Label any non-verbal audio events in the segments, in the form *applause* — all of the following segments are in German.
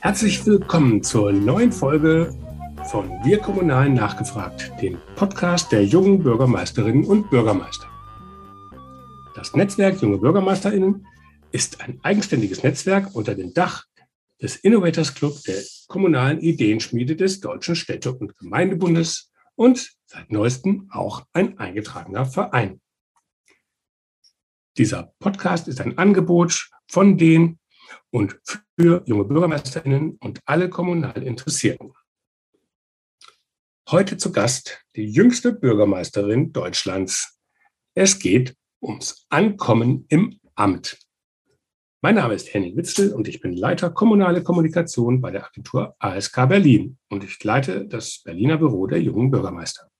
Herzlich willkommen zur neuen Folge von Wir Kommunalen nachgefragt, dem Podcast der jungen Bürgermeisterinnen und Bürgermeister. Das Netzwerk Junge Bürgermeisterinnen ist ein eigenständiges Netzwerk unter dem Dach des Innovators Club der kommunalen Ideenschmiede des Deutschen Städte- und Gemeindebundes und seit neuestem auch ein eingetragener Verein. Dieser Podcast ist ein Angebot von den und für junge Bürgermeisterinnen und alle kommunal Interessierten. Heute zu Gast die jüngste Bürgermeisterin Deutschlands. Es geht ums Ankommen im Amt. Mein Name ist Henning Witzel und ich bin Leiter kommunale Kommunikation bei der Agentur ASK Berlin und ich leite das Berliner Büro der jungen Bürgermeister.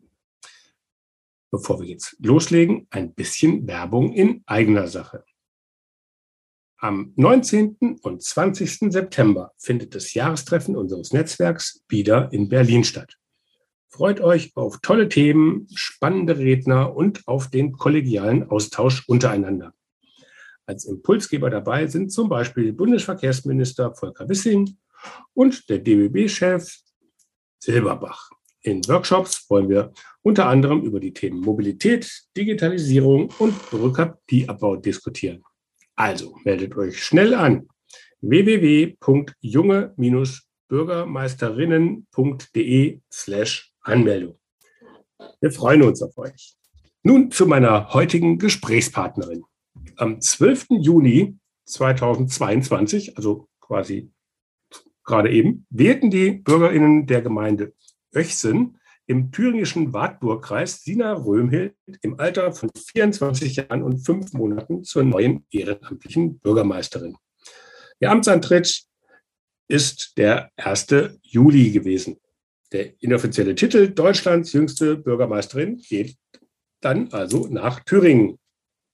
Bevor wir jetzt loslegen, ein bisschen Werbung in eigener Sache. Am 19. und 20. September findet das Jahrestreffen unseres Netzwerks wieder in Berlin statt. Freut euch auf tolle Themen, spannende Redner und auf den kollegialen Austausch untereinander. Als Impulsgeber dabei sind zum Beispiel Bundesverkehrsminister Volker Wissing und der DBB-Chef Silberbach. In Workshops wollen wir unter anderem über die Themen Mobilität, Digitalisierung und Bürokratieabbau diskutieren. Also meldet euch schnell an www.junge-bürgermeisterinnen.de slash Anmeldung. Wir freuen uns auf euch. Nun zu meiner heutigen Gesprächspartnerin. Am 12. Juni 2022, also quasi gerade eben, wählten die BürgerInnen der Gemeinde Öchsen im thüringischen Wartburgkreis Sina Röhmhild im Alter von 24 Jahren und fünf Monaten zur neuen ehrenamtlichen Bürgermeisterin. Ihr Amtsantritt ist der 1. Juli gewesen. Der inoffizielle Titel Deutschlands jüngste Bürgermeisterin geht dann also nach Thüringen.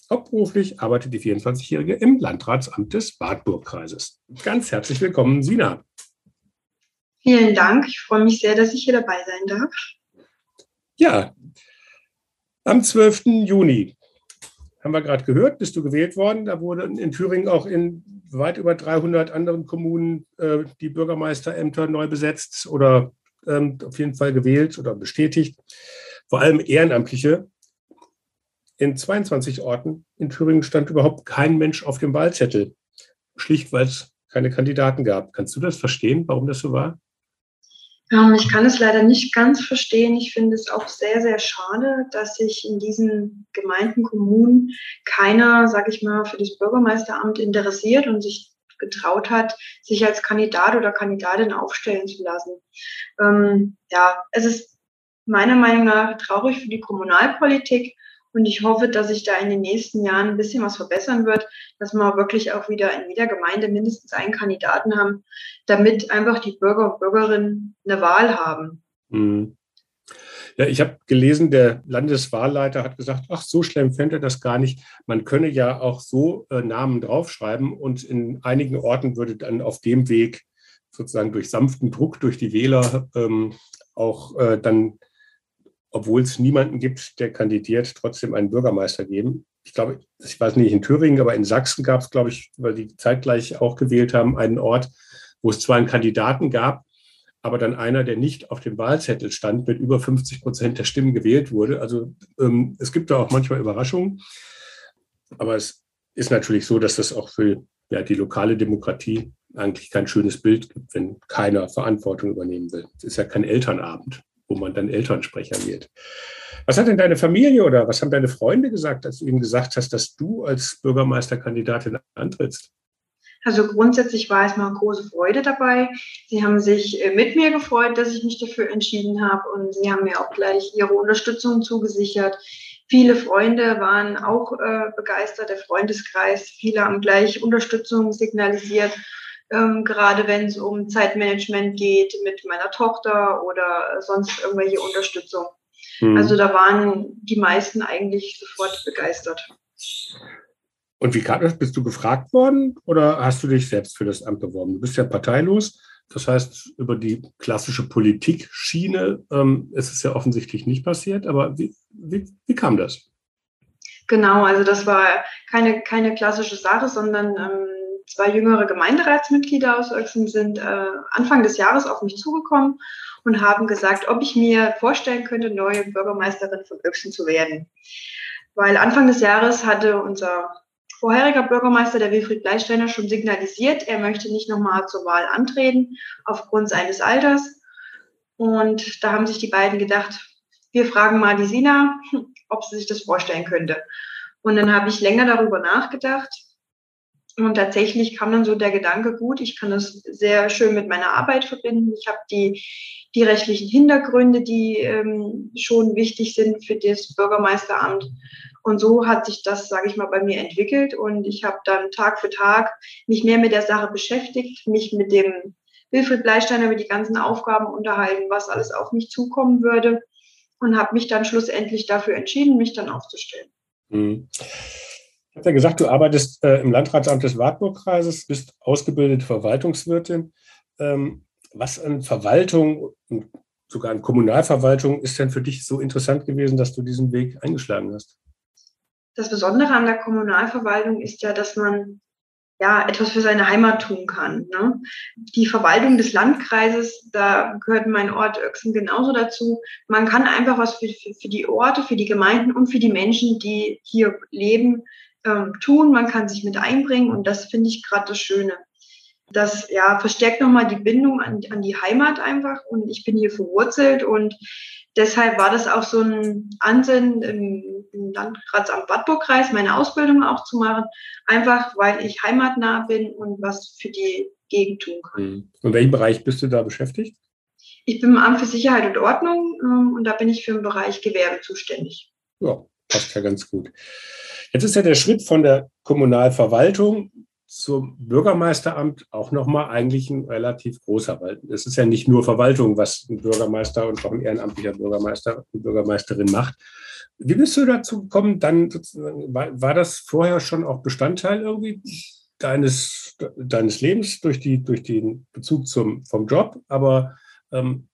Hauptberuflich arbeitet die 24-Jährige im Landratsamt des Wartburgkreises. Ganz herzlich willkommen, Sina. Vielen Dank. Ich freue mich sehr, dass ich hier dabei sein darf. Ja, am 12. Juni haben wir gerade gehört, bist du gewählt worden. Da wurden in Thüringen auch in weit über 300 anderen Kommunen äh, die Bürgermeisterämter neu besetzt oder ähm, auf jeden Fall gewählt oder bestätigt. Vor allem Ehrenamtliche in 22 Orten in Thüringen stand überhaupt kein Mensch auf dem Wahlzettel. Schlicht, weil es keine Kandidaten gab. Kannst du das verstehen, warum das so war? Ähm, ich kann es leider nicht ganz verstehen. Ich finde es auch sehr, sehr schade, dass sich in diesen Gemeinden, Kommunen keiner, sag ich mal, für das Bürgermeisteramt interessiert und sich getraut hat, sich als Kandidat oder Kandidatin aufstellen zu lassen. Ähm, ja, es ist meiner Meinung nach traurig für die Kommunalpolitik, und ich hoffe, dass sich da in den nächsten Jahren ein bisschen was verbessern wird, dass wir wirklich auch wieder in jeder Gemeinde mindestens einen Kandidaten haben, damit einfach die Bürger und Bürgerinnen eine Wahl haben. Mhm. Ja, ich habe gelesen, der Landeswahlleiter hat gesagt, ach, so schlimm fände er das gar nicht. Man könne ja auch so äh, Namen draufschreiben und in einigen Orten würde dann auf dem Weg sozusagen durch sanften Druck durch die Wähler ähm, auch äh, dann obwohl es niemanden gibt, der kandidiert, trotzdem einen Bürgermeister geben. Ich glaube, ich weiß nicht in Thüringen, aber in Sachsen gab es, glaube ich, weil die zeitgleich auch gewählt haben, einen Ort, wo es zwar einen Kandidaten gab, aber dann einer, der nicht auf dem Wahlzettel stand, mit über 50 Prozent der Stimmen gewählt wurde. Also ähm, es gibt da auch manchmal Überraschungen. Aber es ist natürlich so, dass das auch für ja, die lokale Demokratie eigentlich kein schönes Bild gibt, wenn keiner Verantwortung übernehmen will. Es ist ja kein Elternabend wo man dann Elternsprecher wird. Was hat denn deine Familie oder was haben deine Freunde gesagt, als du ihnen gesagt hast, dass du als Bürgermeisterkandidatin antrittst? Also grundsätzlich war es mal große Freude dabei. Sie haben sich äh, mit mir gefreut, dass ich mich dafür entschieden habe und sie haben mir auch gleich ihre Unterstützung zugesichert. Viele Freunde waren auch äh, begeistert, der Freundeskreis. Viele haben gleich Unterstützung signalisiert ähm, gerade wenn es um Zeitmanagement geht mit meiner Tochter oder sonst irgendwelche Unterstützung. Mhm. Also da waren die meisten eigentlich sofort begeistert. Und wie kam das? Bist du gefragt worden oder hast du dich selbst für das Amt beworben? Du bist ja parteilos. Das heißt, über die klassische Politik-Schiene ähm, ist es ja offensichtlich nicht passiert. Aber wie, wie, wie kam das? Genau, also das war keine, keine klassische Sache, sondern ähm, zwei jüngere Gemeinderatsmitglieder aus Öxen sind äh, Anfang des Jahres auf mich zugekommen und haben gesagt, ob ich mir vorstellen könnte, neue Bürgermeisterin von Öxen zu werden. Weil Anfang des Jahres hatte unser vorheriger Bürgermeister, der Wilfried Bleisteiner, schon signalisiert, er möchte nicht nochmal zur Wahl antreten aufgrund seines Alters. Und da haben sich die beiden gedacht, wir fragen mal die Sina, *laughs* ob sie sich das vorstellen könnte. Und dann habe ich länger darüber nachgedacht. Und tatsächlich kam dann so der Gedanke, gut, ich kann das sehr schön mit meiner Arbeit verbinden. Ich habe die, die rechtlichen Hintergründe, die ähm, schon wichtig sind für das Bürgermeisteramt. Und so hat sich das, sage ich mal, bei mir entwickelt. Und ich habe dann Tag für Tag mich mehr mit der Sache beschäftigt, mich mit dem Wilfried Bleistein über die ganzen Aufgaben unterhalten, was alles auf mich zukommen würde. Und habe mich dann schlussendlich dafür entschieden, mich dann aufzustellen. Mhm. Ich habe ja gesagt, du arbeitest äh, im Landratsamt des Wartburgkreises, bist ausgebildete Verwaltungswirtin. Ähm, was an Verwaltung, sogar an Kommunalverwaltung, ist denn für dich so interessant gewesen, dass du diesen Weg eingeschlagen hast? das Besondere an der Kommunalverwaltung ist ja, dass man ja etwas für seine Heimat tun kann. Ne? Die Verwaltung des Landkreises, da gehört mein Ort Öxen genauso dazu. Man kann einfach was für, für, für die Orte, für die Gemeinden und für die Menschen, die hier leben, ähm, tun. Man kann sich mit einbringen und das finde ich gerade das Schöne. Das ja, verstärkt nochmal die Bindung an, an die Heimat einfach und ich bin hier verwurzelt und deshalb war das auch so ein Ansinnen im, im Landratsamt Wartburgkreis, meine Ausbildung auch zu machen, einfach weil ich heimatnah bin und was für die Gegend tun kann. Mhm. In welchem Bereich bist du da beschäftigt? Ich bin im Amt für Sicherheit und Ordnung ähm, und da bin ich für den Bereich Gewerbe zuständig. Ja, passt ja ganz gut. Jetzt ist ja der Schritt von der Kommunalverwaltung zum Bürgermeisteramt auch nochmal eigentlich ein relativ großer, weil es ist ja nicht nur Verwaltung, was ein Bürgermeister und auch ein ehrenamtlicher Bürgermeister und Bürgermeisterin macht. Wie bist du dazu gekommen? Dann war, das vorher schon auch Bestandteil irgendwie deines, deines Lebens durch, die, durch den Bezug zum, vom Job, aber ähm,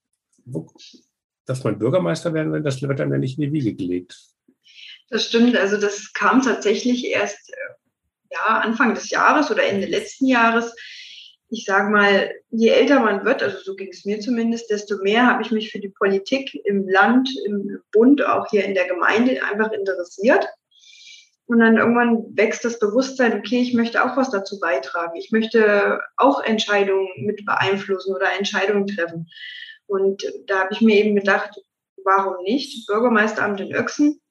dass man Bürgermeister werden will, das wird dann ja nicht in die Wiege gelegt. Das stimmt, also das kam tatsächlich erst äh, ja, Anfang des Jahres oder Ende letzten Jahres. Ich sage mal, je älter man wird, also so ging es mir zumindest, desto mehr habe ich mich für die Politik im Land, im Bund, auch hier in der Gemeinde einfach interessiert. Und dann irgendwann wächst das Bewusstsein, okay, ich möchte auch was dazu beitragen. Ich möchte auch Entscheidungen mit beeinflussen oder Entscheidungen treffen. Und da habe ich mir eben gedacht, warum nicht? Bürgermeisteramt in Öxen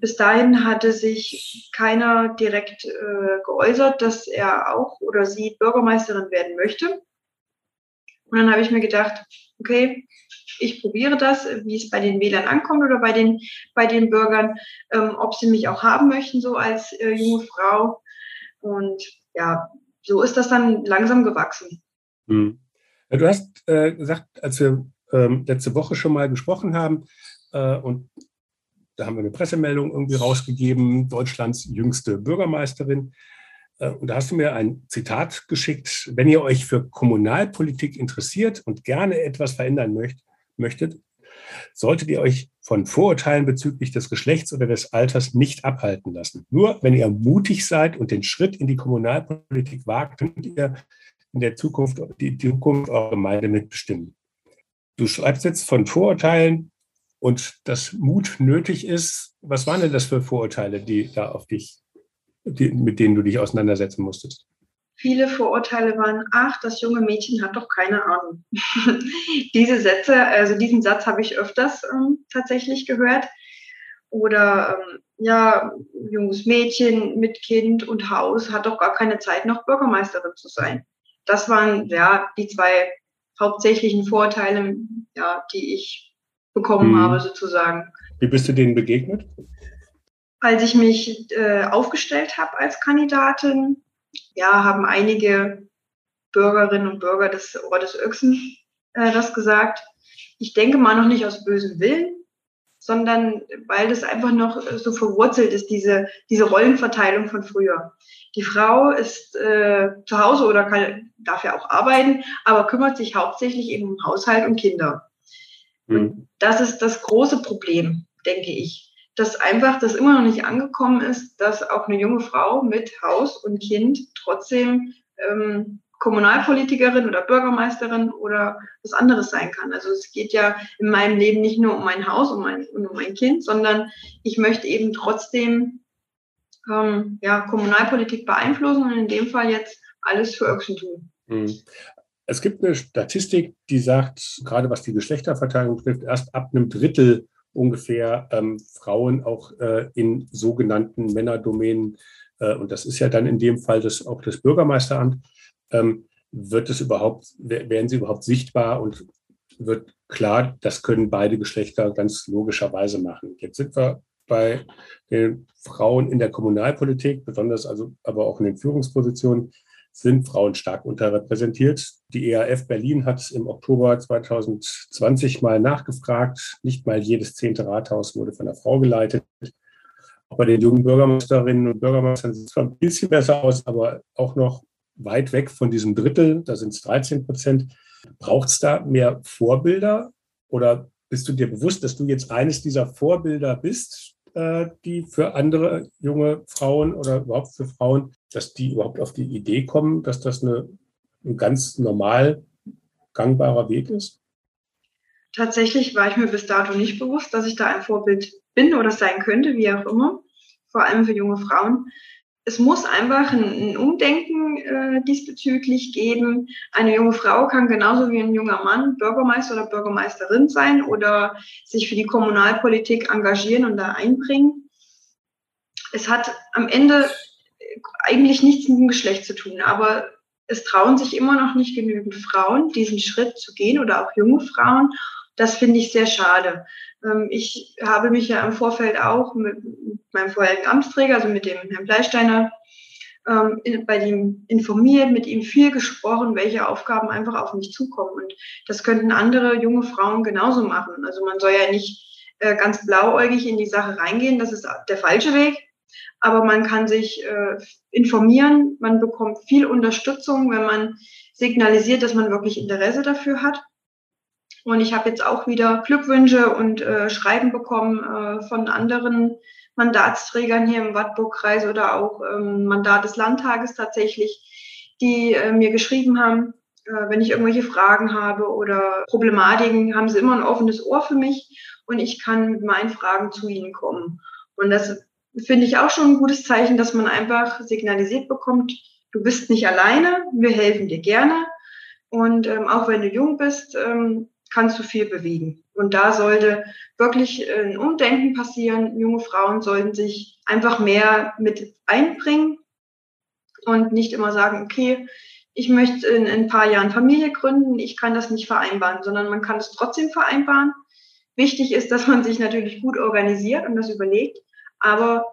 bis dahin hatte sich keiner direkt äh, geäußert, dass er auch oder sie Bürgermeisterin werden möchte. Und dann habe ich mir gedacht, okay, ich probiere das, wie es bei den Wählern ankommt oder bei den, bei den Bürgern, ähm, ob sie mich auch haben möchten, so als äh, junge Frau. Und ja, so ist das dann langsam gewachsen. Hm. Du hast äh, gesagt, als wir ähm, letzte Woche schon mal gesprochen haben äh, und da haben wir eine Pressemeldung irgendwie rausgegeben, Deutschlands jüngste Bürgermeisterin. Äh, und da hast du mir ein Zitat geschickt. Wenn ihr euch für Kommunalpolitik interessiert und gerne etwas verändern möcht, möchtet, solltet ihr euch von Vorurteilen bezüglich des Geschlechts oder des Alters nicht abhalten lassen. Nur wenn ihr mutig seid und den Schritt in die Kommunalpolitik wagt, könnt ihr in der Zukunft die Zukunft eurer Gemeinde mitbestimmen. Du schreibst jetzt von Vorurteilen und dass Mut nötig ist. Was waren denn das für Vorurteile, die da auf dich, die, mit denen du dich auseinandersetzen musstest? Viele Vorurteile waren, ach, das junge Mädchen hat doch keine Ahnung. *laughs* Diese Sätze, also diesen Satz habe ich öfters ähm, tatsächlich gehört. Oder ähm, ja, junges Mädchen mit Kind und Haus hat doch gar keine Zeit, noch Bürgermeisterin zu sein. Das waren ja die zwei hauptsächlichen Vorteile, ja, die ich bekommen mhm. habe, sozusagen. Wie bist du denen begegnet? Als ich mich äh, aufgestellt habe als Kandidatin, ja, haben einige Bürgerinnen und Bürger des Ortes Öxen äh, das gesagt. Ich denke mal noch nicht aus bösem Willen, sondern weil das einfach noch so verwurzelt ist, diese, diese Rollenverteilung von früher. Die Frau ist äh, zu Hause oder kann, darf ja auch arbeiten, aber kümmert sich hauptsächlich eben um Haushalt und Kinder. Mhm. Das ist das große Problem, denke ich. Dass einfach das immer noch nicht angekommen ist, dass auch eine junge Frau mit Haus und Kind trotzdem ähm, Kommunalpolitikerin oder Bürgermeisterin oder was anderes sein kann. Also es geht ja in meinem Leben nicht nur um mein Haus und, mein, und um mein Kind, sondern ich möchte eben trotzdem ähm, ja, Kommunalpolitik beeinflussen und in dem Fall jetzt alles für Öxen tun. Hm. Es gibt eine Statistik, die sagt, gerade was die Geschlechterverteilung betrifft, erst ab einem Drittel ungefähr ähm, Frauen auch äh, in sogenannten Männerdomänen, äh, und das ist ja dann in dem Fall das, auch das Bürgermeisteramt, ähm, wird es überhaupt, werden sie überhaupt sichtbar und wird klar, das können beide Geschlechter ganz logischerweise machen. Jetzt sind wir bei den Frauen in der Kommunalpolitik, besonders also aber auch in den Führungspositionen, sind Frauen stark unterrepräsentiert. Die ERF Berlin hat im Oktober 2020 mal nachgefragt. Nicht mal jedes zehnte Rathaus wurde von einer Frau geleitet. Auch bei den jungen Bürgermeisterinnen und Bürgermeistern sieht es zwar ein bisschen besser aus, aber auch noch weit weg von diesem Drittel, da sind es 13 Prozent. Braucht es da mehr Vorbilder oder bist du dir bewusst, dass du jetzt eines dieser Vorbilder bist, äh, die für andere junge Frauen oder überhaupt für Frauen, dass die überhaupt auf die Idee kommen, dass das eine, ein ganz normal gangbarer Weg ist? Tatsächlich war ich mir bis dato nicht bewusst, dass ich da ein Vorbild bin oder sein könnte, wie auch immer, vor allem für junge Frauen es muss einfach ein, Umdenken äh, diesbezüglich geben. Eine junge Frau kann genauso wie ein junger Mann Bürgermeister oder Bürgermeisterin sein oder sich für die Kommunalpolitik engagieren und da einbringen. Es hat am Ende eigentlich nichts mit dem Geschlecht zu tun, aber es trauen sich immer noch nicht genügend Frauen, diesen Schritt zu gehen oder auch junge Frauen. Das finde ich sehr schade. Ähm, ich habe mich ja im Vorfeld auch mit meinem vorherigen Amtsträger, also mit dem Herrn Bleisteiner, ähm, bei ihm informiert, mit ihm viel gesprochen, welche Aufgaben einfach auf mich zukommen. Und das könnten andere junge Frauen genauso machen. Also man soll ja nicht äh, ganz blauäugig in die Sache reingehen, das ist der falsche Weg. Aber man kann sich äh, informieren, man bekommt viel Unterstützung, wenn man signalisiert, dass man wirklich Interesse dafür hat. Und ich habe jetzt auch wieder Glückwünsche und äh, Schreiben bekommen äh, von anderen Mandatsträgern hier im Wartburg-Kreis oder auch ähm, Mandat des Landtages tatsächlich, die äh, mir geschrieben haben, äh, wenn ich irgendwelche Fragen habe oder Problematiken, haben sie immer ein offenes Ohr für mich und ich kann mit meinen Fragen zu ihnen kommen. Und das finde ich auch schon ein gutes Zeichen, dass man einfach signalisiert bekommt, du bist nicht alleine, wir helfen dir gerne. Und ähm, auch wenn du jung bist, ähm, kannst du viel bewegen. Und da sollte wirklich äh, ein Umdenken passieren. Junge Frauen sollten sich einfach mehr mit einbringen und nicht immer sagen, okay, ich möchte in, in ein paar Jahren Familie gründen, ich kann das nicht vereinbaren, sondern man kann es trotzdem vereinbaren. Wichtig ist, dass man sich natürlich gut organisiert und das überlegt, aber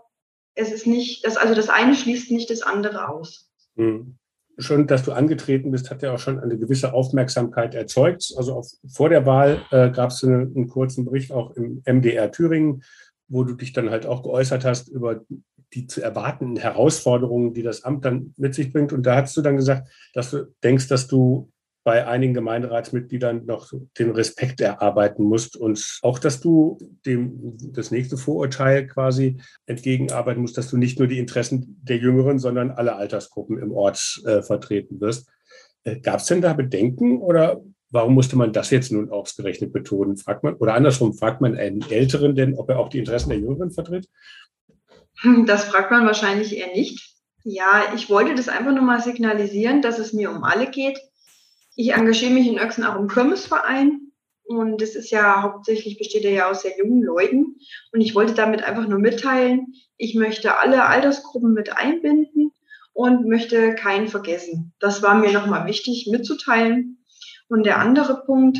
es ist nicht, das, also das eine schließt nicht das andere aus. Mhm schon, dass du angetreten bist, hat ja auch schon eine gewisse Aufmerksamkeit erzeugt. Also auf, vor der Wahl äh, gab es eine, einen kurzen Bericht auch im MDR Thüringen, wo du dich dann halt auch geäußert hast über die zu erwartenden Herausforderungen, die das Amt dann mit sich bringt. Und da hast du dann gesagt, dass du denkst, dass du bei einigen Gemeinderatsmitgliedern noch den Respekt erarbeiten musst und auch, dass du dem das nächste Vorurteil quasi entgegenarbeiten musst, dass du nicht nur die Interessen der Jüngeren, sondern alle Altersgruppen im Ort äh, vertreten wirst. Äh, Gab es denn da Bedenken oder warum musste man das jetzt nun ausgerechnet betonen? Fragt man, oder andersrum, fragt man einen Älteren denn, ob er auch die Interessen der Jüngeren vertritt? Das fragt man wahrscheinlich eher nicht. Ja, ich wollte das einfach nur mal signalisieren, dass es mir um alle geht ich engagiere mich in Öxen auch im Kirmesverein und das ist ja hauptsächlich besteht er ja aus sehr jungen Leuten und ich wollte damit einfach nur mitteilen, ich möchte alle Altersgruppen mit einbinden und möchte keinen vergessen. Das war mir nochmal wichtig mitzuteilen. Und der andere Punkt,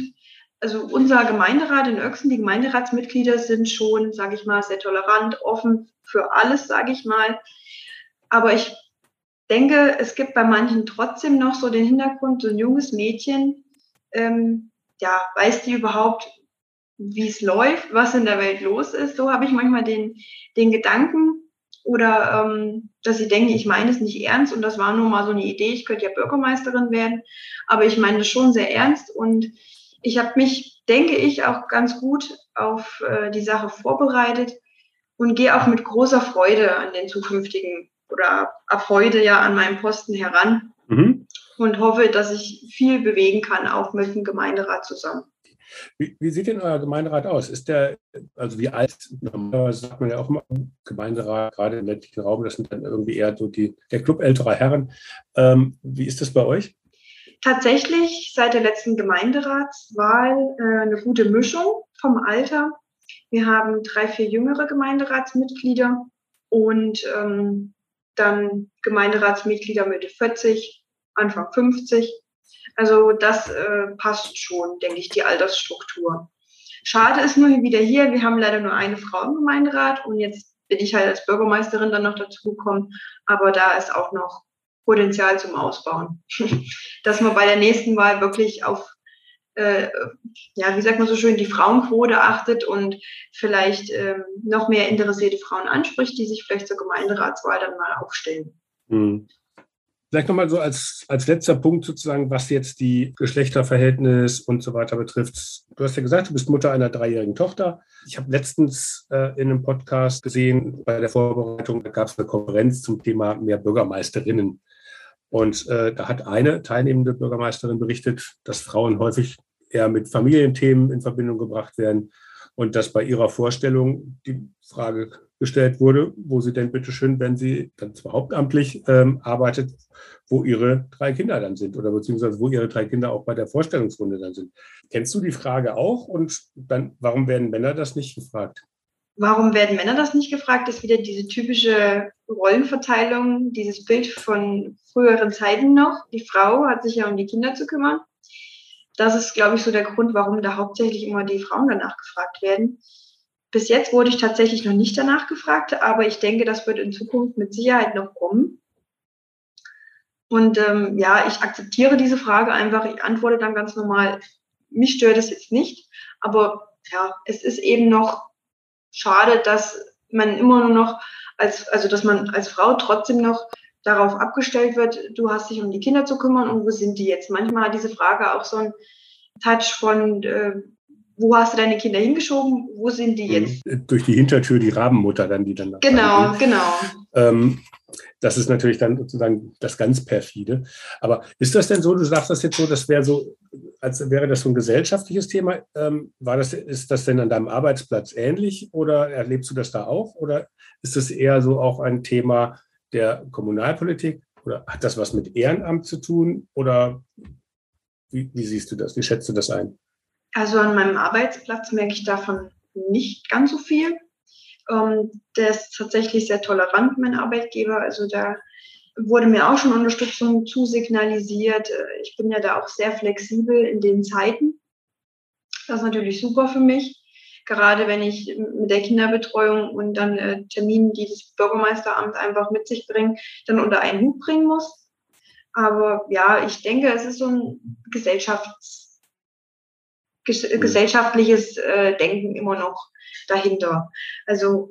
also unser Gemeinderat in Öxen, die Gemeinderatsmitglieder sind schon, sage ich mal, sehr tolerant, offen für alles, sage ich mal. Aber ich denke, es gibt bei manchen trotzdem noch so den Hintergrund, so ein junges Mädchen, ähm, ja, weiß die überhaupt, wie es läuft, was in der Welt los ist? So habe ich manchmal den, den Gedanken oder ähm, dass sie denken, ich meine es nicht ernst und das war nur mal so eine Idee, ich könnte ja Bürgermeisterin werden, aber ich meine das schon sehr ernst und ich habe mich, denke ich, auch ganz gut auf äh, die Sache vorbereitet und gehe auch mit großer Freude an den zukünftigen oder ab heute ja an meinen Posten heran. Mhm. Und hoffe, dass ich viel bewegen kann, auch mit dem Gemeinderat zusammen. Wie, wie, sieht denn euer Gemeinderat aus? Ist der, also wie alt, normalerweise sagt man ja auch immer, Gemeinderat, gerade im ländlichen Raum, das sind dann irgendwie eher so die, der Club älterer Herren. Ähm, wie ist das bei euch? Tatsächlich seit der letzten Gemeinderatswahl äh, eine gute Mischung vom Alter. Wir haben drei, vier jüngere Gemeinderatsmitglieder und ähm, dann Gemeinderatsmitglieder Mitte 40, Anfang 50 also das äh, passt schon, denke ich, die Altersstruktur. Schade ist nur wieder hier, wir haben leider nur eine Frau im Gemeinderat und jetzt bin ich halt als Bürgermeisterin dann noch dazu gekommen, aber da ist auch noch Potenzial zum Ausbauen. *laughs* Dass man bei der nächsten Wahl wirklich auf, äh, ja, wie sagt man so schön, die Frauenquote achtet und vielleicht ähm, noch mehr interessierte Frauen anspricht, die sich vielleicht zur Gemeinderatswahl dann mal aufstellen. Mhm. Vielleicht nochmal so als, als letzter Punkt sozusagen, was jetzt die Geschlechterverhältnis und so weiter betrifft. Du hast ja gesagt, du bist Mutter einer dreijährigen Tochter. Ich habe letztens äh, in einem Podcast gesehen, bei der Vorbereitung, da gab es eine Konferenz zum Thema mehr Bürgermeisterinnen. Und äh, da hat eine teilnehmende Bürgermeisterin berichtet, dass Frauen häufig eher mit Familienthemen in Verbindung gebracht werden und dass bei ihrer Vorstellung die Frage gestellt wurde, wo sie denn bitte schön, wenn sie dann zwar hauptamtlich ähm, arbeitet, wo ihre drei Kinder dann sind oder beziehungsweise wo ihre drei Kinder auch bei der Vorstellungsrunde dann sind. Kennst du die Frage auch und dann, warum werden Männer das nicht gefragt? Warum werden Männer das nicht gefragt? Ist wieder diese typische Rollenverteilung, dieses Bild von früheren Zeiten noch. Die Frau hat sich ja um die Kinder zu kümmern. Das ist, glaube ich, so der Grund, warum da hauptsächlich immer die Frauen danach gefragt werden. Bis jetzt wurde ich tatsächlich noch nicht danach gefragt, aber ich denke, das wird in Zukunft mit Sicherheit noch kommen. Und ähm, ja, ich akzeptiere diese Frage einfach. Ich antworte dann ganz normal. Mich stört es jetzt nicht, aber ja, es ist eben noch schade, dass man immer nur noch als, also dass man als Frau trotzdem noch darauf abgestellt wird, du hast dich um die Kinder zu kümmern und wo sind die jetzt? Manchmal hat diese Frage auch so einen Touch von, äh, wo hast du deine Kinder hingeschoben? Wo sind die jetzt? Mhm. Durch die Hintertür die Rabenmutter dann, die dann. Genau, genau. Ähm, das ist natürlich dann sozusagen das ganz perfide. Aber ist das denn so, du sagst das jetzt so, das wäre so, als wäre das so ein gesellschaftliches Thema. Ähm, war das, ist das denn an deinem Arbeitsplatz ähnlich oder erlebst du das da auch? Oder ist das eher so auch ein Thema der Kommunalpolitik? Oder hat das was mit Ehrenamt zu tun? Oder wie, wie siehst du das? Wie schätzt du das ein? Also an meinem Arbeitsplatz merke ich davon nicht ganz so viel. Ähm, der ist tatsächlich sehr tolerant, mein Arbeitgeber. Also da wurde mir auch schon Unterstützung zusignalisiert. Äh, ich bin ja da auch sehr flexibel in den Zeiten. Das ist natürlich super für mich. Gerade wenn ich mit der Kinderbetreuung und dann äh, Terminen, die das Bürgermeisteramt einfach mit sich bringen, dann unter einen Hut bringen muss. Aber ja, ich denke, es ist so ein Gesellschafts Mhm. gesellschaftliches äh, Denken immer noch dahinter. Also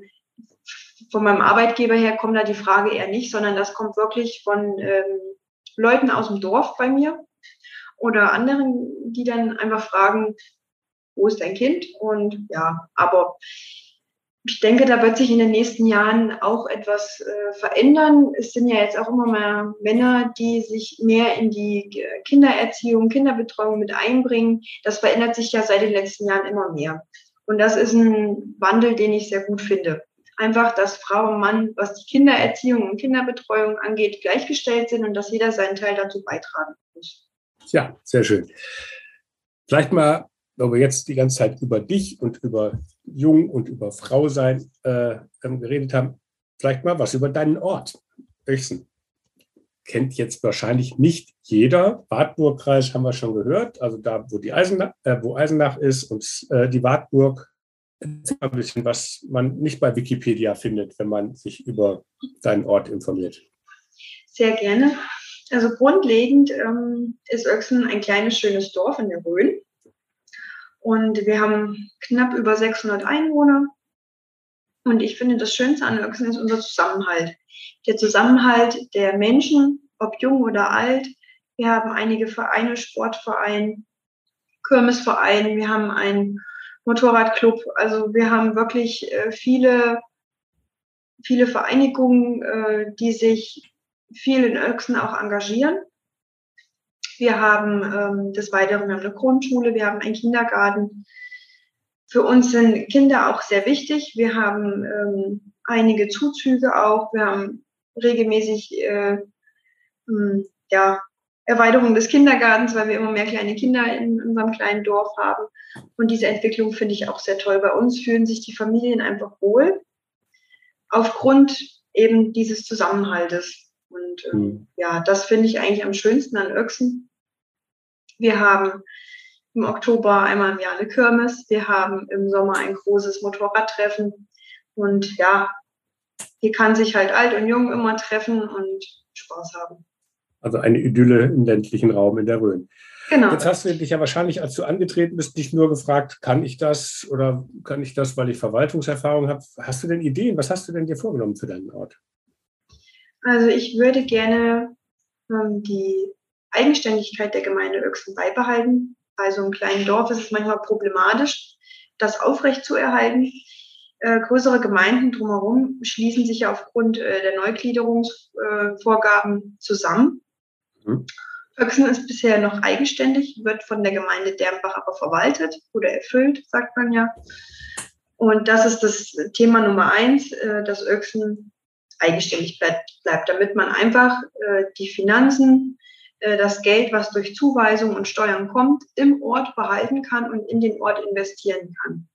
von meinem Arbeitgeber her kommt da die Frage eher nicht, sondern das kommt wirklich von ähm, Leuten aus dem Dorf bei mir oder anderen, die dann einfach fragen, wo ist dein Kind? Und ja, aber ich denke, da wird sich in den nächsten Jahren auch etwas äh, verändern. Es sind ja jetzt auch immer mehr Männer, die sich mehr in die Kindererziehung, Kinderbetreuung mit einbringen. Das verändert sich ja seit den letzten Jahren immer mehr. Und das ist ein Wandel, den ich sehr gut finde. Einfach, dass Frau und Mann, was die Kindererziehung und Kinderbetreuung angeht, gleichgestellt sind und dass jeder seinen Teil dazu beitragen muss. Ja, sehr schön. Vielleicht mal wir jetzt die ganze Zeit über dich und über Jung und über Frau sein äh, geredet haben, vielleicht mal was über deinen Ort, Öchsen. Kennt jetzt wahrscheinlich nicht jeder. Wartburgkreis haben wir schon gehört, also da, wo die Eisenach, äh, wo Eisenach ist und äh, die Wartburg. Ein bisschen, was man nicht bei Wikipedia findet, wenn man sich über deinen Ort informiert. Sehr gerne. Also grundlegend ähm, ist Öchsen ein kleines, schönes Dorf in der Rhön. Und wir haben knapp über 600 Einwohner. Und ich finde, das Schönste an Öxen ist unser Zusammenhalt. Der Zusammenhalt der Menschen, ob jung oder alt. Wir haben einige Vereine, Sportvereine, Kirmesvereine, wir haben einen Motorradclub. Also wir haben wirklich äh, viele, viele Vereinigungen, äh, die sich viel in Öxen auch engagieren. Wir haben ähm, des Weiteren wir haben eine Grundschule, wir haben einen Kindergarten. Für uns sind Kinder auch sehr wichtig. Wir haben ähm, einige Zuzüge auch. Wir haben regelmäßig äh, hm, ja, Erweiterung des Kindergartens, weil wir immer mehr kleine Kinder in unserem kleinen Dorf haben. Und diese Entwicklung finde ich auch sehr toll. Bei uns fühlen sich die Familien einfach wohl aufgrund eben dieses Zusammenhaltes. Und äh, mhm. ja, das finde ich eigentlich am schönsten an Öchsen. Wir haben im Oktober einmal im Jahr eine Kirmes. Wir haben im Sommer ein großes Motorradtreffen. Und ja, hier kann sich halt alt und jung immer treffen und Spaß haben. Also eine Idylle im ländlichen Raum in der Rhön. Genau. Jetzt hast du dich ja wahrscheinlich, als du angetreten bist, nicht nur gefragt, kann ich das oder kann ich das, weil ich Verwaltungserfahrung habe. Hast du denn Ideen? Was hast du denn dir vorgenommen für deinen Ort? Also ich würde gerne ähm, die Eigenständigkeit der Gemeinde Öchsen beibehalten. Bei so einem kleinen Dorf ist es manchmal problematisch, das aufrechtzuerhalten. Äh, größere Gemeinden drumherum schließen sich ja aufgrund äh, der Neugliederungsvorgaben äh, zusammen. Mhm. Höchsten ist bisher noch eigenständig, wird von der Gemeinde Dernbach aber verwaltet oder erfüllt, sagt man ja. Und das ist das Thema Nummer eins, äh, dass Öchsen eigenständig bleibt, damit man einfach äh, die Finanzen, das Geld, was durch Zuweisung und Steuern kommt, im Ort behalten kann und in den Ort investieren kann.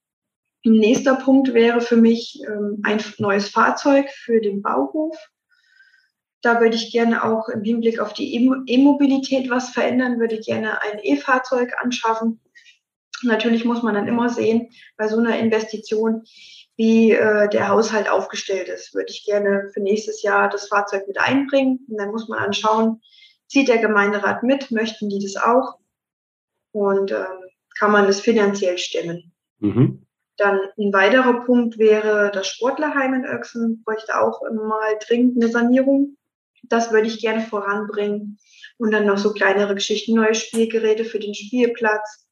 Ein nächster Punkt wäre für mich ähm, ein neues Fahrzeug für den Bauhof da würde ich gerne auch im Hinblick auf die E-Mobilität was verändern, würde gerne ein E-Fahrzeug anschaffen. Natürlich muss man dann immer sehen, bei so einer Investition, wie äh, der Haushalt aufgestellt ist. Würde ich gerne für nächstes Jahr das Fahrzeug mit einbringen. Und dann muss man anschauen, zieht der Gemeinderat mit, möchten die das auch? Und ähm, kann man das finanziell stemmen? Mhm. Dann ein weiterer Punkt wäre das Sportlerheim in Öchsen, bräuchte auch mal dringend eine Sanierung. Das würde ich gerne voranbringen. Und dann noch so kleinere Geschichten, neue Spielgeräte für den Spielplatz.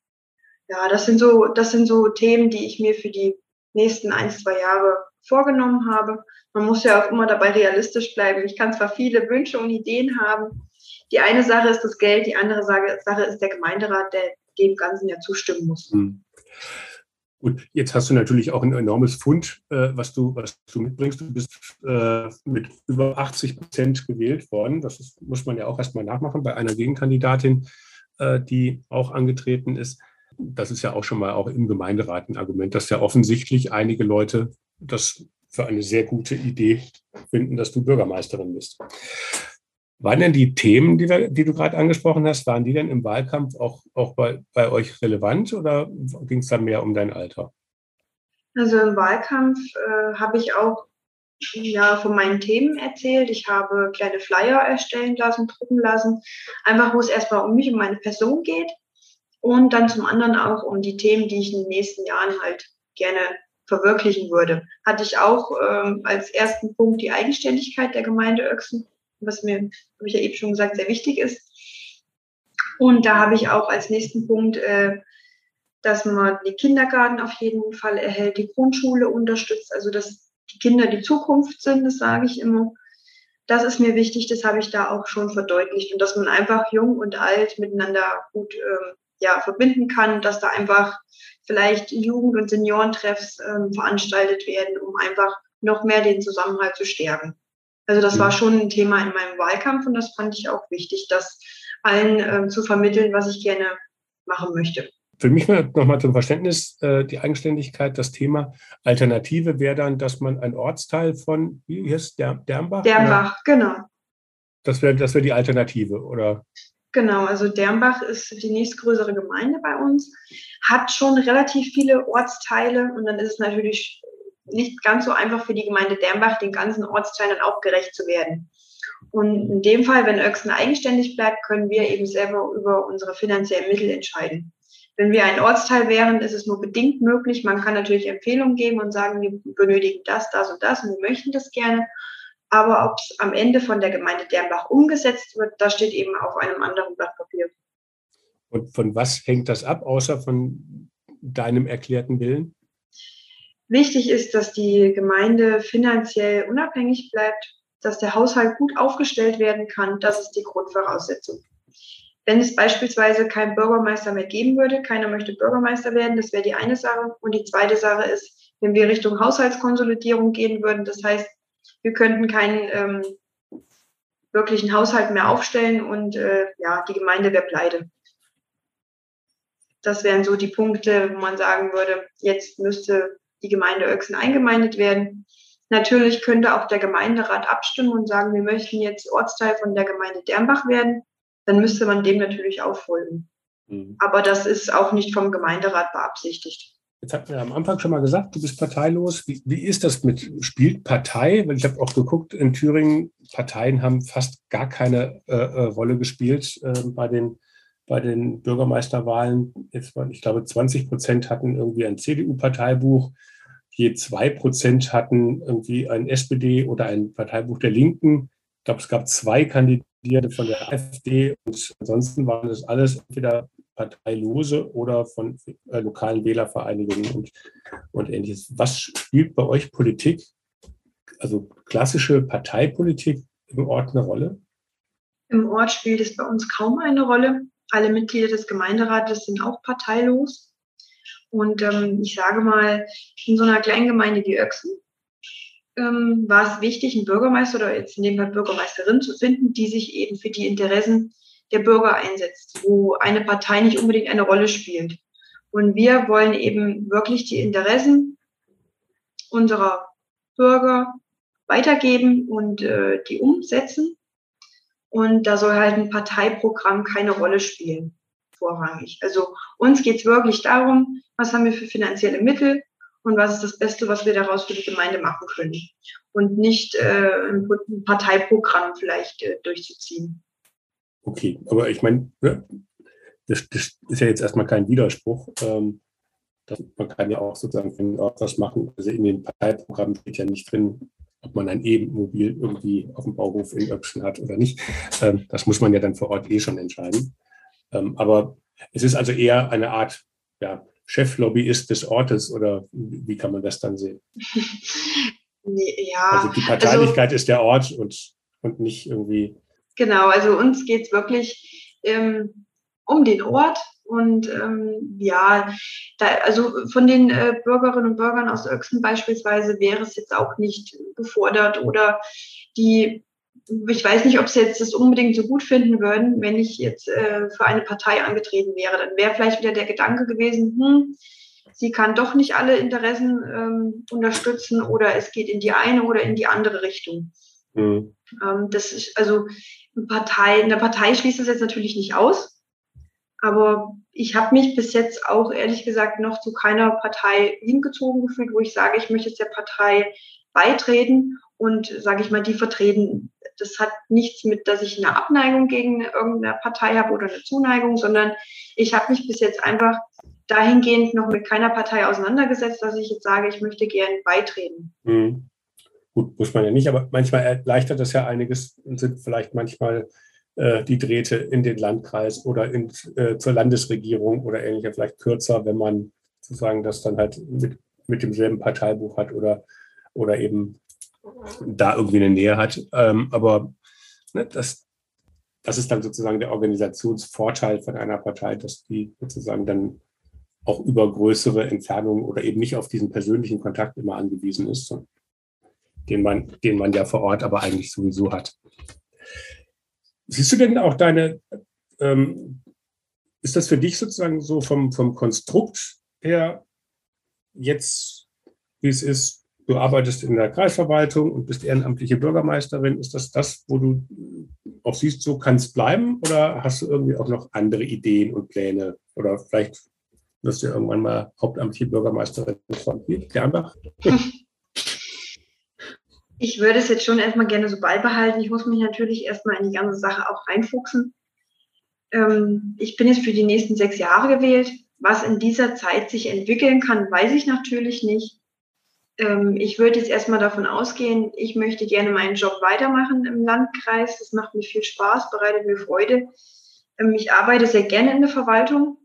Ja, das sind so, das sind so Themen, die ich mir für die nächsten ein, zwei Jahre vorgenommen habe. Man muss ja auch immer dabei realistisch bleiben. Ich kann zwar viele Wünsche und Ideen haben. Die eine Sache ist das Geld, die andere Sache ist der Gemeinderat, der dem Ganzen ja zustimmen muss. Hm. Gut, jetzt hast du natürlich auch ein enormes Fund, äh, was, du, was du mitbringst. Du bist äh, mit über 80 Prozent gewählt worden. Das ist, muss man ja auch erstmal nachmachen bei einer Gegenkandidatin, äh, die auch angetreten ist. Das ist ja auch schon mal auch im Gemeinderat ein Argument, dass ja offensichtlich einige Leute das für eine sehr gute Idee finden, dass du Bürgermeisterin bist. Waren denn die Themen, die, wir, die du gerade angesprochen hast, waren die denn im Wahlkampf auch, auch bei, bei euch relevant oder ging es da mehr um dein Alter? Also im Wahlkampf äh, habe ich auch ja, von meinen Themen erzählt. Ich habe kleine Flyer erstellen lassen, drucken lassen, einfach wo es erstmal um mich, um meine Person geht und dann zum anderen auch um die Themen, die ich in den nächsten Jahren halt gerne verwirklichen würde. Hatte ich auch ähm, als ersten Punkt die Eigenständigkeit der Gemeinde Öchsen was mir, habe ich ja eben schon gesagt, sehr wichtig ist. Und da habe ich auch als nächsten Punkt, äh, dass man den Kindergarten auf jeden Fall erhält, die Grundschule unterstützt, also dass die Kinder die Zukunft sind, das sage ich immer. Das ist mir wichtig, das habe ich da auch schon verdeutlicht und dass man einfach jung und alt miteinander gut ähm, ja, verbinden kann, dass da einfach vielleicht Jugend- und Seniorentreffs ähm, veranstaltet werden, um einfach noch mehr den Zusammenhalt zu stärken. Also das war mhm. schon ein Thema in meinem Wahlkampf und das fand ich auch wichtig, das allen äh, zu vermitteln, was ich gerne machen möchte. Für mich nochmal zum Verständnis, äh, die Eigenständigkeit, das Thema Alternative wäre dann, dass man ein Ortsteil von, wie heißt der, Dernbach? Dernbach, oder? genau. Das wäre das wär die Alternative, oder? Genau, also Dernbach ist die nächstgrößere Gemeinde bei uns, hat schon relativ viele Ortsteile und dann ist es natürlich nicht ganz so einfach für die Gemeinde Dernbach, den ganzen Ortsteilen auch gerecht zu werden. Und in dem Fall, wenn Öxen eigenständig bleibt, können wir eben selber über unsere finanziellen Mittel entscheiden. Wenn wir ein Ortsteil wären, ist es nur bedingt möglich. Man kann natürlich Empfehlungen geben und sagen, wir benötigen das, das und das und wir möchten das gerne. Aber ob es am Ende von der Gemeinde Dernbach umgesetzt wird, das steht eben auf einem anderen Blatt Papier. Und von was hängt das ab, außer von deinem erklärten Willen? Wichtig ist, dass die Gemeinde finanziell unabhängig bleibt, dass der Haushalt gut aufgestellt werden kann. Das ist die Grundvoraussetzung. wenn es beispielsweise keinen Bürgermeister mehr geben würde, keiner möchte Bürgermeister werden, das wäre die eine Sache. Und die zweite Sache ist, wenn wir Richtung Haushaltskonsolidierung gehen würden, das heißt, wir könnten keinen ähm, wirklichen Haushalt mehr aufstellen und äh, ja, die Gemeinde wäre pleite. Das wären so die Punkte, wo man sagen würde, jetzt müsste die Gemeinde Öxen eingemeindet werden. Natürlich könnte auch der Gemeinderat abstimmen und sagen, wir möchten jetzt Ortsteil von der Gemeinde Dernbach werden. Dann müsste man dem natürlich auch folgen. Mhm. Aber das ist auch nicht vom Gemeinderat beabsichtigt. Jetzt hatten wir am Anfang schon mal gesagt, du bist parteilos. Wie, wie ist das mit, spielt Partei? Weil ich habe auch geguckt, in Thüringen, Parteien haben fast gar keine äh, äh, Rolle gespielt äh, bei, den, bei den Bürgermeisterwahlen. Jetzt, ich glaube, 20 Prozent hatten irgendwie ein CDU-Parteibuch, je zwei Prozent hatten irgendwie ein SPD oder ein Parteibuch der Linken. Ich glaube, es gab zwei Kandidierende von der AfD und ansonsten waren das alles entweder parteilose oder von äh, lokalen Wählervereinigungen und, und ähnliches. Was spielt bei euch Politik, also klassische Parteipolitik im Ort eine Rolle? Im Ort spielt es bei uns kaum eine Rolle. Alle Mitglieder des Gemeinderates sind auch parteilos. Und ähm, ich sage mal, in so einer kleinen Gemeinde wie Öxen ähm, war es wichtig, einen Bürgermeister oder jetzt in dem Fall Bürgermeisterin zu finden, die sich eben für die Interessen der Bürger einsetzt, wo eine Partei nicht unbedingt eine Rolle spielt. Und wir wollen eben wirklich die Interessen unserer Bürger weitergeben und äh, die umsetzen. Und da soll halt ein Parteiprogramm keine Rolle spielen, vorrangig. Also uns geht es wirklich darum, was haben wir für finanzielle Mittel und was ist das Beste, was wir daraus für die Gemeinde machen können. Und nicht äh, ein Parteiprogramm vielleicht äh, durchzuziehen. Okay, aber ich meine, ne, das, das, ist ja jetzt erstmal kein Widerspruch. Ähm, man kann ja auch sozusagen auch was machen. Also in den Parteiprogrammen steht ja nicht drin, ob man ein E-Mobil irgendwie auf dem Bauhof in Öpschen hat oder nicht. Ähm, das muss man ja dann vor Ort eh schon entscheiden. Ähm, aber es ist also eher eine Art ja, Cheflobbyist des Ortes oder wie kann man das dann sehen? *laughs* Ja, also die Parteilichkeit also, ist der Ort und, und nicht irgendwie Genau, also uns geht es wirklich ähm, um den Ort. Und ähm, ja, da, also von den äh, Bürgerinnen und Bürgern aus Öxen beispielsweise wäre es jetzt auch nicht gefordert oder die, ich weiß nicht, ob sie jetzt das unbedingt so gut finden würden, wenn ich jetzt äh, für eine Partei angetreten wäre. Dann wäre vielleicht wieder der Gedanke gewesen, hm, sie kann doch nicht alle Interessen ähm, unterstützen oder es geht in die eine oder in die andere Richtung. Mhm. Ähm, das ist also Partei, eine Partei schließt das jetzt natürlich nicht aus. Aber ich habe mich bis jetzt auch ehrlich gesagt noch zu keiner Partei hingezogen gefühlt, wo ich sage, ich möchte jetzt der Partei beitreten und sage ich mal, die vertreten. Das hat nichts mit, dass ich eine Abneigung gegen irgendeine Partei habe oder eine Zuneigung, sondern ich habe mich bis jetzt einfach dahingehend noch mit keiner Partei auseinandergesetzt, dass ich jetzt sage, ich möchte gerne beitreten. Mhm. Gut, muss man ja nicht, aber manchmal erleichtert das ja einiges und sind vielleicht manchmal die Drähte in den Landkreis oder in, äh, zur Landesregierung oder ähnlicher vielleicht kürzer, wenn man sozusagen das dann halt mit, mit demselben Parteibuch hat oder, oder eben da irgendwie eine Nähe hat. Ähm, aber ne, das, das ist dann sozusagen der Organisationsvorteil von einer Partei, dass die sozusagen dann auch über größere Entfernungen oder eben nicht auf diesen persönlichen Kontakt immer angewiesen ist, den man, den man ja vor Ort aber eigentlich sowieso hat. Siehst du denn auch deine, ähm, ist das für dich sozusagen so vom, vom Konstrukt her jetzt, wie es ist, du arbeitest in der Kreisverwaltung und bist ehrenamtliche Bürgermeisterin, ist das das, wo du auch siehst, so kann es bleiben oder hast du irgendwie auch noch andere Ideen und Pläne oder vielleicht wirst du irgendwann mal hauptamtliche Bürgermeisterin von Gernbach? *laughs* Ich würde es jetzt schon erstmal gerne so beibehalten. Ich muss mich natürlich erstmal in die ganze Sache auch reinfuchsen. Ähm, ich bin jetzt für die nächsten sechs Jahre gewählt. Was in dieser Zeit sich entwickeln kann, weiß ich natürlich nicht. Ähm, ich würde jetzt erstmal davon ausgehen, ich möchte gerne meinen Job weitermachen im Landkreis. Das macht mir viel Spaß, bereitet mir Freude. Ähm, ich arbeite sehr gerne in der Verwaltung.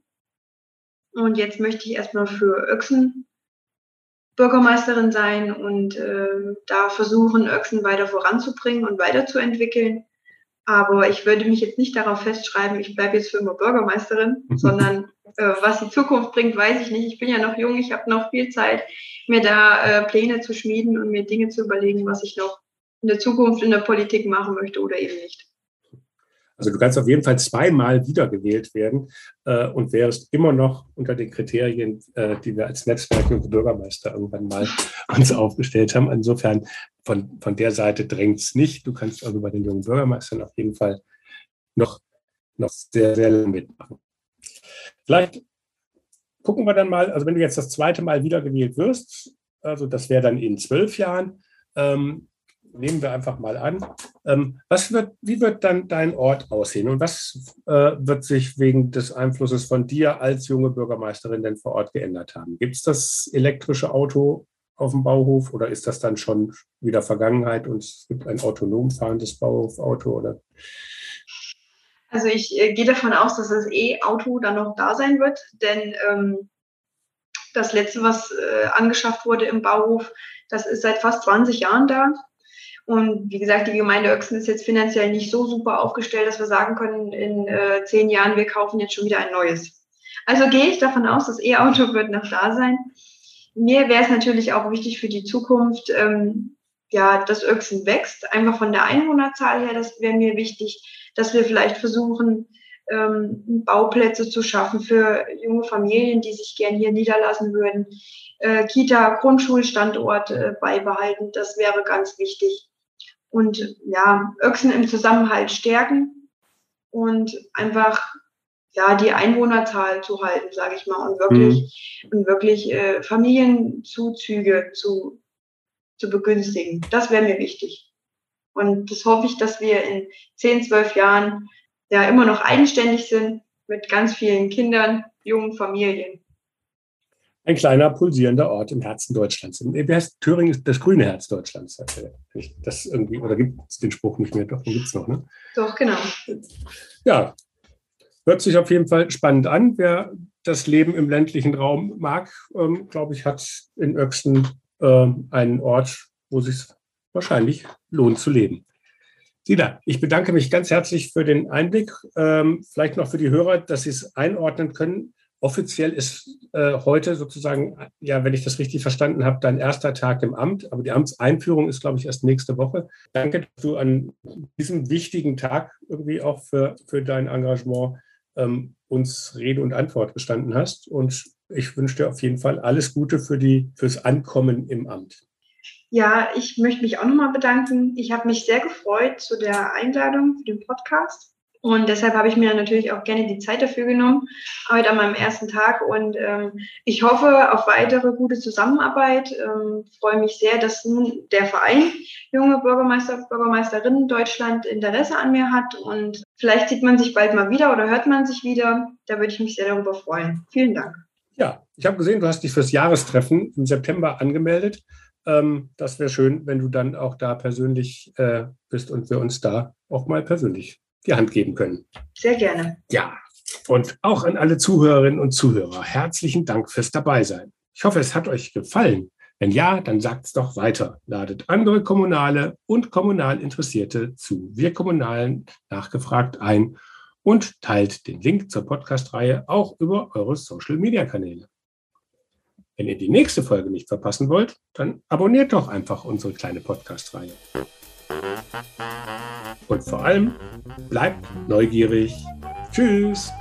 Und jetzt möchte ich erstmal für Öxen Bürgermeisterin sein und äh, da versuchen, Öxen weiter voranzubringen und weiterzuentwickeln. Aber ich würde mich jetzt nicht darauf festschreiben, ich bleibe jetzt für immer Bürgermeisterin, *laughs* sondern äh, was die Zukunft bringt, weiß ich nicht. Ich bin ja noch jung, ich habe noch viel Zeit, mir da äh, Pläne zu schmieden und mir Dinge zu überlegen, was ich noch in der Zukunft in der Politik machen möchte oder eben nicht. Also du kannst auf jeden Fall zweimal wiedergewählt werden äh, und wärst immer noch unter den Kriterien, äh, die wir als Netzwerk und Bürgermeister irgendwann mal uns aufgestellt haben. Insofern von, von der Seite drängt es nicht. Du kannst also bei den jungen Bürgermeistern auf jeden Fall noch, noch sehr, sehr lange mitmachen. Vielleicht gucken wir dann mal, also wenn du jetzt das zweite Mal wiedergewählt wirst, also das wäre dann in zwölf Jahren, ähm, nehmen wir einfach mal an. Ähm, was wird, wie wird dann dein Ort aussehen und was äh, wird sich wegen des Einflusses von dir als junge Bürgermeisterin denn vor Ort geändert haben? Gibt es das elektrische Auto auf dem Bauhof oder ist das dann schon wieder Vergangenheit und es gibt ein autonom fahrendes Bauhofauto oder? Also ich äh, gehe davon aus, dass das E-Auto dann noch da sein wird, denn ähm, das letzte, was äh, angeschafft wurde im Bauhof, das ist seit fast 20 Jahren da. Und wie gesagt, die Gemeinde Öxen ist jetzt finanziell nicht so super aufgestellt, dass wir sagen können, in äh, zehn Jahren, wir kaufen jetzt schon wieder ein neues. Also gehe ich davon aus, das E-Auto wird noch da sein. Mir wäre es natürlich auch wichtig für die Zukunft, ähm, ja, dass Öxen wächst, einfach von der Einwohnerzahl her, das wäre mir wichtig, dass wir vielleicht versuchen, ähm, Bauplätze zu schaffen für junge Familien, die sich gern hier niederlassen würden, äh, Kita, Grundschulstandort äh, beibehalten, das wäre ganz wichtig und ja, Öchsen im Zusammenhalt stärken und einfach ja die Einwohnerzahl zu halten, sage ich mal, und wirklich mhm. und wirklich äh, Familienzuzüge zu zu begünstigen. Das wäre mir wichtig. Und das hoffe ich, dass wir in 10, 12 Jahren ja immer noch eigenständig sind mit ganz vielen Kindern, jungen Familien ein kleiner pulsierender Ort im Herzen Deutschlands. Wie heißt Thüringen ist das grüne Herz Deutschlands. Das irgendwie, oder gibt es den Spruch nicht mehr? Doch, den gibt es noch, ne? Doch, genau. Ja, hört sich auf jeden Fall spannend an. Wer das Leben im ländlichen Raum mag, ähm, glaube ich, hat in Öxten äh, einen Ort, wo es sich wahrscheinlich lohnt zu leben. Sina, ich bedanke mich ganz herzlich für den Einblick. Ähm, vielleicht noch für die Hörer, dass Sie es einordnen können Offiziell ist äh, heute sozusagen, ja, wenn ich das richtig verstanden habe, dein erster Tag im Amt, aber die Amtseinführung ist, glaube ich, erst nächste Woche. Danke, dass du an diesem wichtigen Tag irgendwie auch für, für dein Engagement ähm, uns Rede und Antwort gestanden hast. Und ich wünsche dir auf jeden Fall alles Gute für die, fürs Ankommen im Amt. Ja, ich möchte mich auch nochmal bedanken. Ich habe mich sehr gefreut zu der Einladung für den Podcast. Und deshalb habe ich mir natürlich auch gerne die Zeit dafür genommen, heute an meinem ersten Tag. Und ähm, ich hoffe auf weitere gute Zusammenarbeit. Ähm, freue mich sehr, dass nun der Verein Junge Bürgermeister, Bürgermeisterinnen Deutschland Interesse an mir hat. Und vielleicht sieht man sich bald mal wieder oder hört man sich wieder. Da würde ich mich sehr darüber freuen. Vielen Dank. Ja, ich habe gesehen, du hast dich fürs Jahrestreffen im September angemeldet. Ähm, das wäre schön, wenn du dann auch da persönlich äh, bist und wir uns da auch mal persönlich die Hand geben können. Sehr gerne. Ja, und auch an alle Zuhörerinnen und Zuhörer, herzlichen Dank fürs Dabeisein. Ich hoffe, es hat euch gefallen. Wenn ja, dann sagt es doch weiter. Ladet andere Kommunale und kommunal Interessierte zu Wir Kommunalen nachgefragt ein und teilt den Link zur Podcast-Reihe auch über eure Social-Media-Kanäle. Wenn ihr die nächste Folge nicht verpassen wollt, dann abonniert doch einfach unsere kleine Podcast-Reihe. Und vor allem, bleibt neugierig. Tschüss.